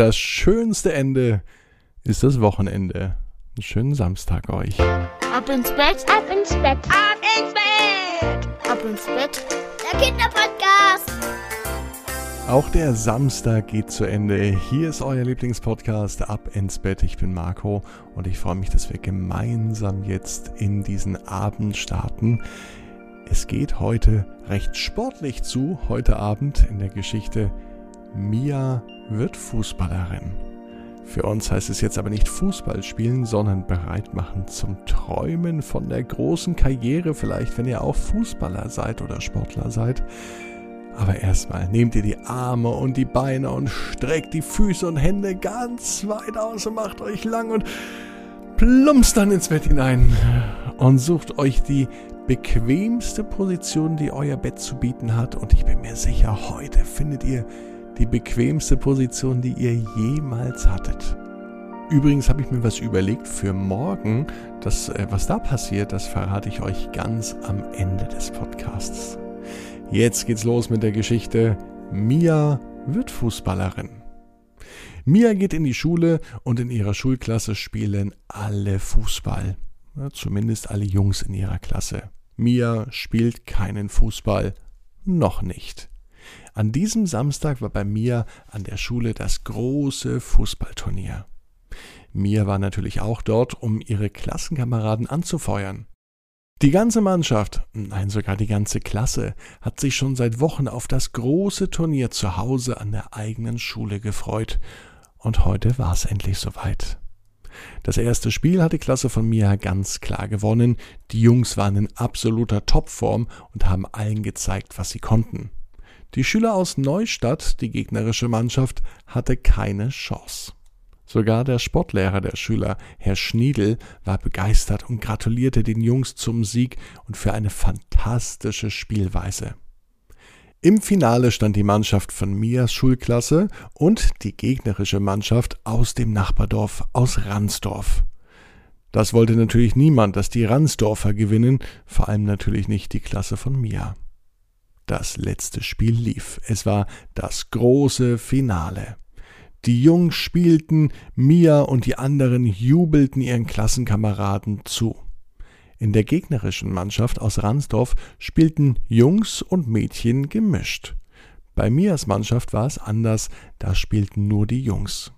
Das schönste Ende ist das Wochenende. Einen schönen Samstag euch. Ab ins Bett, ab ins Bett, ab ins Bett, ab ins Bett. Der Kinderpodcast. Auch der Samstag geht zu Ende. Hier ist euer Lieblingspodcast Ab ins Bett. Ich bin Marco und ich freue mich, dass wir gemeinsam jetzt in diesen Abend starten. Es geht heute recht sportlich zu, heute Abend in der Geschichte Mia wird Fußballerin. Für uns heißt es jetzt aber nicht Fußball spielen, sondern bereit machen zum Träumen von der großen Karriere, vielleicht wenn ihr auch Fußballer seid oder Sportler seid. Aber erstmal nehmt ihr die Arme und die Beine und streckt die Füße und Hände ganz weit aus und macht euch lang und plumpst dann ins Bett hinein und sucht euch die bequemste Position, die euer Bett zu bieten hat. Und ich bin mir sicher, heute findet ihr die bequemste Position, die ihr jemals hattet. Übrigens habe ich mir was überlegt für morgen. Das, äh, was da passiert, das verrate ich euch ganz am Ende des Podcasts. Jetzt geht's los mit der Geschichte. Mia wird Fußballerin. Mia geht in die Schule und in ihrer Schulklasse spielen alle Fußball. Ja, zumindest alle Jungs in ihrer Klasse. Mia spielt keinen Fußball. Noch nicht. An diesem Samstag war bei Mia an der Schule das große Fußballturnier. Mia war natürlich auch dort, um ihre Klassenkameraden anzufeuern. Die ganze Mannschaft, nein sogar die ganze Klasse, hat sich schon seit Wochen auf das große Turnier zu Hause an der eigenen Schule gefreut, und heute war es endlich soweit. Das erste Spiel hat die Klasse von Mia ganz klar gewonnen, die Jungs waren in absoluter Topform und haben allen gezeigt, was sie konnten. Die Schüler aus Neustadt, die gegnerische Mannschaft, hatte keine Chance. Sogar der Sportlehrer der Schüler, Herr Schniedel, war begeistert und gratulierte den Jungs zum Sieg und für eine fantastische Spielweise. Im Finale stand die Mannschaft von Mias Schulklasse und die gegnerische Mannschaft aus dem Nachbardorf aus Ransdorf. Das wollte natürlich niemand, dass die Ransdorfer gewinnen, vor allem natürlich nicht die Klasse von Mia. Das letzte Spiel lief. Es war das große Finale. Die Jungs spielten, Mia und die anderen jubelten ihren Klassenkameraden zu. In der gegnerischen Mannschaft aus Ransdorf spielten Jungs und Mädchen gemischt. Bei Mias Mannschaft war es anders, da spielten nur die Jungs.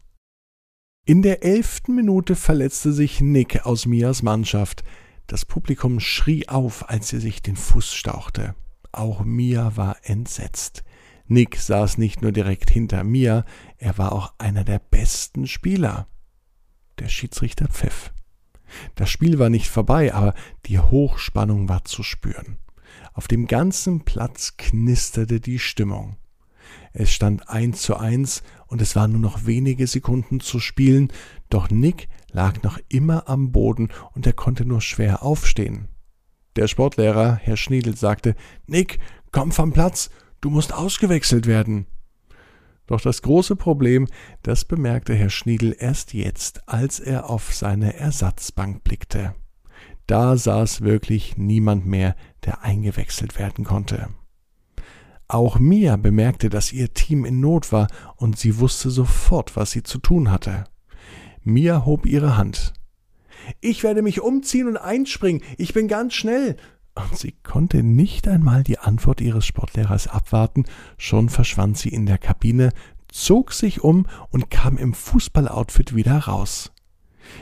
In der elften Minute verletzte sich Nick aus Mias Mannschaft. Das Publikum schrie auf, als sie sich den Fuß stauchte. Auch Mia war entsetzt. Nick saß nicht nur direkt hinter mir, er war auch einer der besten Spieler. Der Schiedsrichter pfiff. Das Spiel war nicht vorbei, aber die Hochspannung war zu spüren. Auf dem ganzen Platz knisterte die Stimmung. Es stand eins zu eins und es waren nur noch wenige Sekunden zu spielen, doch Nick lag noch immer am Boden und er konnte nur schwer aufstehen. Der Sportlehrer, Herr Schniedel, sagte, Nick, komm vom Platz, Du musst ausgewechselt werden. Doch das große Problem, das bemerkte Herr Schniedel erst jetzt, als er auf seine Ersatzbank blickte. Da saß wirklich niemand mehr, der eingewechselt werden konnte. Auch Mia bemerkte, dass ihr Team in Not war, und sie wusste sofort, was sie zu tun hatte. Mia hob ihre Hand. Ich werde mich umziehen und einspringen. Ich bin ganz schnell, und sie konnte nicht einmal die Antwort ihres Sportlehrers abwarten, schon verschwand sie in der Kabine, zog sich um und kam im Fußballoutfit wieder raus.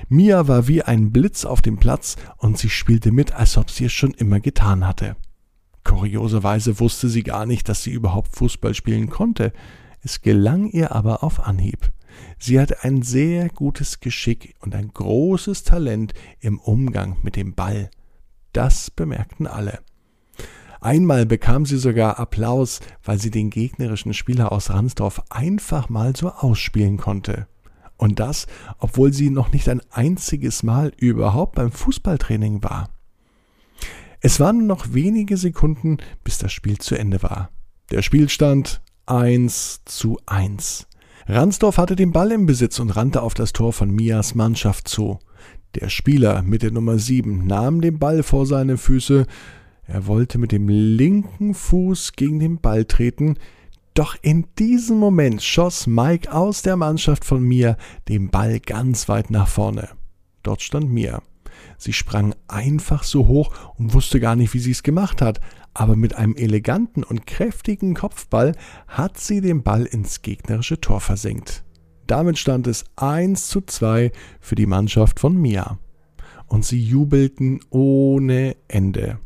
Mia war wie ein Blitz auf dem Platz und sie spielte mit, als ob sie es schon immer getan hatte. Kurioserweise wusste sie gar nicht, dass sie überhaupt Fußball spielen konnte. Es gelang ihr aber auf Anhieb. Sie hatte ein sehr gutes Geschick und ein großes Talent im Umgang mit dem Ball. Das bemerkten alle. Einmal bekam sie sogar Applaus, weil sie den gegnerischen Spieler aus Ransdorf einfach mal so ausspielen konnte. Und das, obwohl sie noch nicht ein einziges Mal überhaupt beim Fußballtraining war. Es waren nur noch wenige Sekunden, bis das Spiel zu Ende war. Der Spielstand 1 zu 1. Ransdorf hatte den Ball im Besitz und rannte auf das Tor von Mias Mannschaft zu. Der Spieler mit der Nummer 7 nahm den Ball vor seine Füße. Er wollte mit dem linken Fuß gegen den Ball treten. Doch in diesem Moment schoss Mike aus der Mannschaft von mir den Ball ganz weit nach vorne. Dort stand Mia. Sie sprang einfach so hoch und wusste gar nicht, wie sie es gemacht hat, aber mit einem eleganten und kräftigen Kopfball hat sie den Ball ins gegnerische Tor versenkt. Damit stand es 1 zu 2 für die Mannschaft von Mia. Und sie jubelten ohne Ende.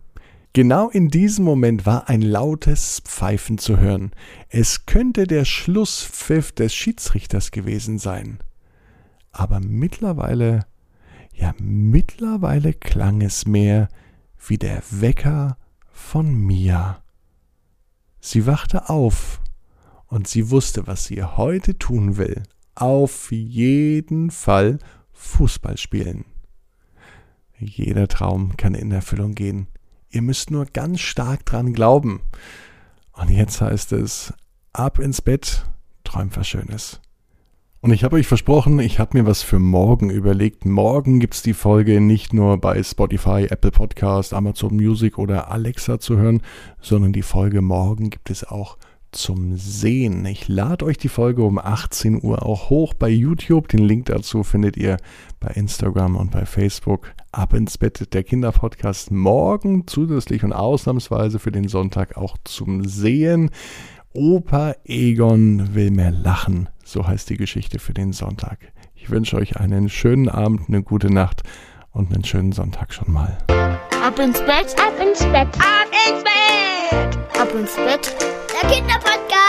Genau in diesem Moment war ein lautes Pfeifen zu hören. Es könnte der Schlusspfiff des Schiedsrichters gewesen sein. Aber mittlerweile, ja mittlerweile klang es mehr wie der Wecker von Mia. Sie wachte auf und sie wusste, was sie heute tun will. Auf jeden Fall Fußball spielen. Jeder Traum kann in Erfüllung gehen. Ihr müsst nur ganz stark dran glauben. Und jetzt heißt es, ab ins Bett, träumt was Schönes. Und ich habe euch versprochen, ich habe mir was für morgen überlegt. Morgen gibt es die Folge nicht nur bei Spotify, Apple Podcast, Amazon Music oder Alexa zu hören, sondern die Folge morgen gibt es auch zum Sehen. Ich lade euch die Folge um 18 Uhr auch hoch bei YouTube. Den Link dazu findet ihr bei Instagram und bei Facebook. Ab ins Bett der Kinderpodcast morgen zusätzlich und ausnahmsweise für den Sonntag auch zum Sehen. Opa Egon will mehr lachen. So heißt die Geschichte für den Sonntag. Ich wünsche euch einen schönen Abend, eine gute Nacht und einen schönen Sonntag schon mal. Ab ins Bett, ab ins Bett, ab ins Bett, ab ins Bett der Kinderpodcast.